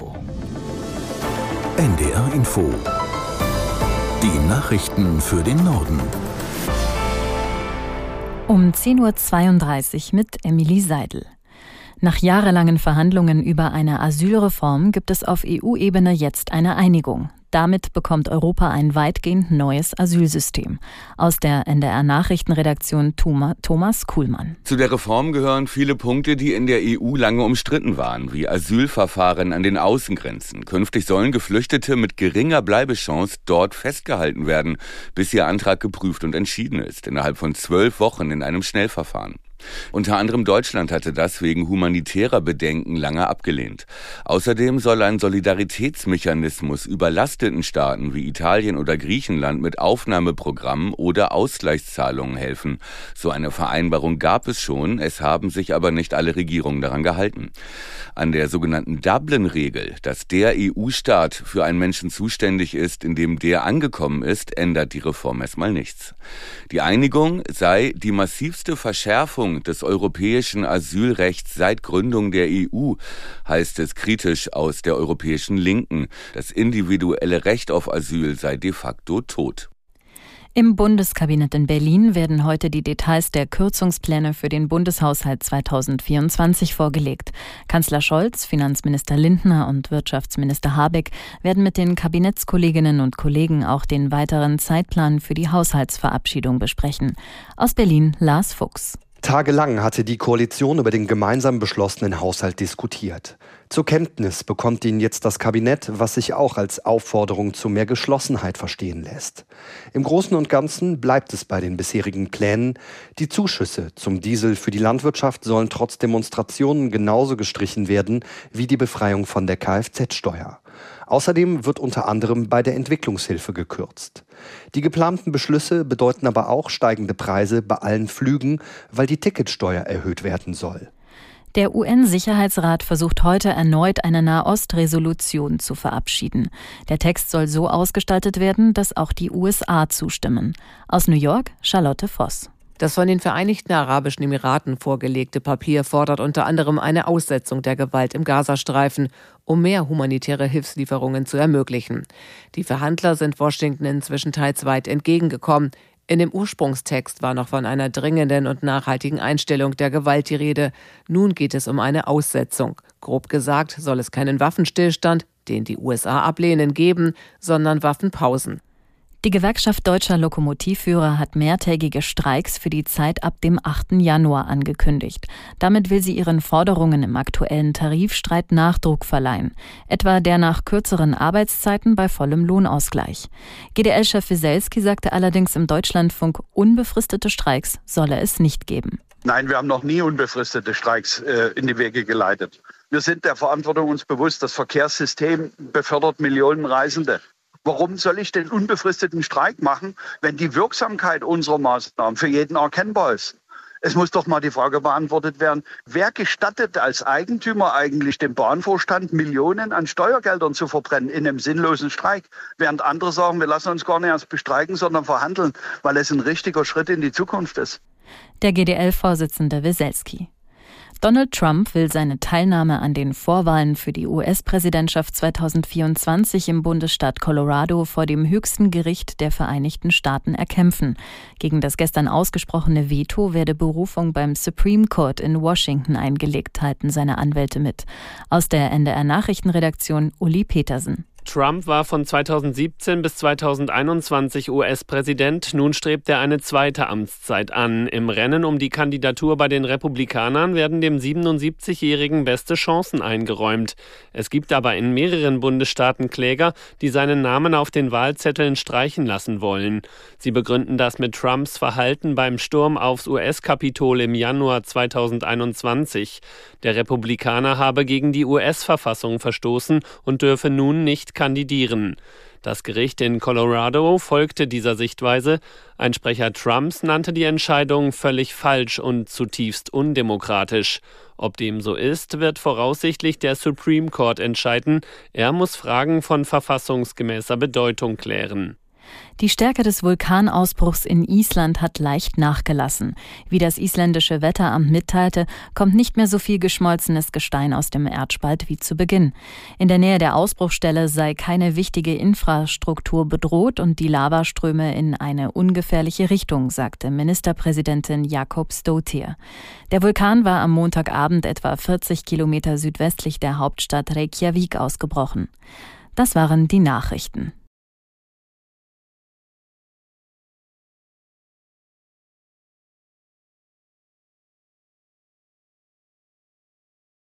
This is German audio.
Info. NDR Info. Die Nachrichten für den Norden. Um 10.32 Uhr mit Emily Seidel. Nach jahrelangen Verhandlungen über eine Asylreform gibt es auf EU-Ebene jetzt eine Einigung. Damit bekommt Europa ein weitgehend neues Asylsystem. Aus der NDR Nachrichtenredaktion Thomas Kuhlmann. Zu der Reform gehören viele Punkte, die in der EU lange umstritten waren, wie Asylverfahren an den Außengrenzen. Künftig sollen Geflüchtete mit geringer Bleibechance dort festgehalten werden, bis ihr Antrag geprüft und entschieden ist, innerhalb von zwölf Wochen in einem Schnellverfahren. Unter anderem Deutschland hatte das wegen humanitärer Bedenken lange abgelehnt. Außerdem soll ein Solidaritätsmechanismus überlasteten Staaten wie Italien oder Griechenland mit Aufnahmeprogrammen oder Ausgleichszahlungen helfen. So eine Vereinbarung gab es schon, es haben sich aber nicht alle Regierungen daran gehalten. An der sogenannten Dublin-Regel, dass der EU-Staat für einen Menschen zuständig ist, in dem der angekommen ist, ändert die Reform erstmal nichts. Die Einigung sei die massivste Verschärfung Reformierung des europäischen Asylrechts seit Gründung der EU, heißt es kritisch aus der europäischen Linken. Das individuelle Recht auf Asyl sei de facto tot. Im Bundeskabinett in Berlin werden heute die Details der Kürzungspläne für den Bundeshaushalt 2024 vorgelegt. Kanzler Scholz, Finanzminister Lindner und Wirtschaftsminister Habeck werden mit den Kabinettskolleginnen und Kollegen auch den weiteren Zeitplan für die Haushaltsverabschiedung besprechen. Aus Berlin Lars Fuchs. Tagelang hatte die Koalition über den gemeinsam beschlossenen Haushalt diskutiert. Zur Kenntnis bekommt ihn jetzt das Kabinett, was sich auch als Aufforderung zu mehr Geschlossenheit verstehen lässt. Im Großen und Ganzen bleibt es bei den bisherigen Plänen. Die Zuschüsse zum Diesel für die Landwirtschaft sollen trotz Demonstrationen genauso gestrichen werden wie die Befreiung von der Kfz-Steuer. Außerdem wird unter anderem bei der Entwicklungshilfe gekürzt. Die geplanten Beschlüsse bedeuten aber auch steigende Preise bei allen Flügen, weil die Ticketsteuer erhöht werden soll. Der UN-Sicherheitsrat versucht heute erneut eine Nahost-Resolution zu verabschieden. Der Text soll so ausgestaltet werden, dass auch die USA zustimmen. Aus New York Charlotte Voss. Das von den Vereinigten Arabischen Emiraten vorgelegte Papier fordert unter anderem eine Aussetzung der Gewalt im Gazastreifen, um mehr humanitäre Hilfslieferungen zu ermöglichen. Die Verhandler sind Washington inzwischen teils weit entgegengekommen. In dem Ursprungstext war noch von einer dringenden und nachhaltigen Einstellung der Gewalt die Rede. Nun geht es um eine Aussetzung. Grob gesagt soll es keinen Waffenstillstand, den die USA ablehnen, geben, sondern Waffenpausen. Die Gewerkschaft deutscher Lokomotivführer hat mehrtägige Streiks für die Zeit ab dem 8. Januar angekündigt. Damit will sie ihren Forderungen im aktuellen Tarifstreit Nachdruck verleihen, etwa der nach kürzeren Arbeitszeiten bei vollem Lohnausgleich. GDL-Chef Wieselski sagte allerdings im Deutschlandfunk, unbefristete Streiks solle es nicht geben. Nein, wir haben noch nie unbefristete Streiks äh, in die Wege geleitet. Wir sind der Verantwortung uns bewusst, das Verkehrssystem befördert Millionen Reisende. Warum soll ich den unbefristeten Streik machen, wenn die Wirksamkeit unserer Maßnahmen für jeden erkennbar ist? Es muss doch mal die Frage beantwortet werden, wer gestattet als Eigentümer eigentlich dem Bahnvorstand Millionen an Steuergeldern zu verbrennen in einem sinnlosen Streik, während andere sagen, wir lassen uns gar nicht erst bestreiken, sondern verhandeln, weil es ein richtiger Schritt in die Zukunft ist. Der GDL-Vorsitzende Weselski. Donald Trump will seine Teilnahme an den Vorwahlen für die US-Präsidentschaft 2024 im Bundesstaat Colorado vor dem höchsten Gericht der Vereinigten Staaten erkämpfen. Gegen das gestern ausgesprochene Veto werde Berufung beim Supreme Court in Washington eingelegt, halten seine Anwälte mit. Aus der NDR Nachrichtenredaktion Uli Petersen. Trump war von 2017 bis 2021 US-Präsident. Nun strebt er eine zweite Amtszeit an. Im Rennen um die Kandidatur bei den Republikanern werden dem 77-Jährigen beste Chancen eingeräumt. Es gibt aber in mehreren Bundesstaaten Kläger, die seinen Namen auf den Wahlzetteln streichen lassen wollen. Sie begründen das mit Trumps Verhalten beim Sturm aufs US-Kapitol im Januar 2021. Der Republikaner habe gegen die US-Verfassung verstoßen und dürfe nun nicht kandidieren. Das Gericht in Colorado folgte dieser Sichtweise. Ein Sprecher Trumps nannte die Entscheidung völlig falsch und zutiefst undemokratisch. Ob dem so ist, wird voraussichtlich der Supreme Court entscheiden. Er muss Fragen von verfassungsgemäßer Bedeutung klären. Die Stärke des Vulkanausbruchs in Island hat leicht nachgelassen. Wie das isländische Wetteramt mitteilte, kommt nicht mehr so viel geschmolzenes Gestein aus dem Erdspalt wie zu Beginn. In der Nähe der Ausbruchstelle sei keine wichtige Infrastruktur bedroht und die Lavaströme in eine ungefährliche Richtung, sagte Ministerpräsidentin Jakob Stotir. Der Vulkan war am Montagabend etwa 40 Kilometer südwestlich der Hauptstadt Reykjavik ausgebrochen. Das waren die Nachrichten.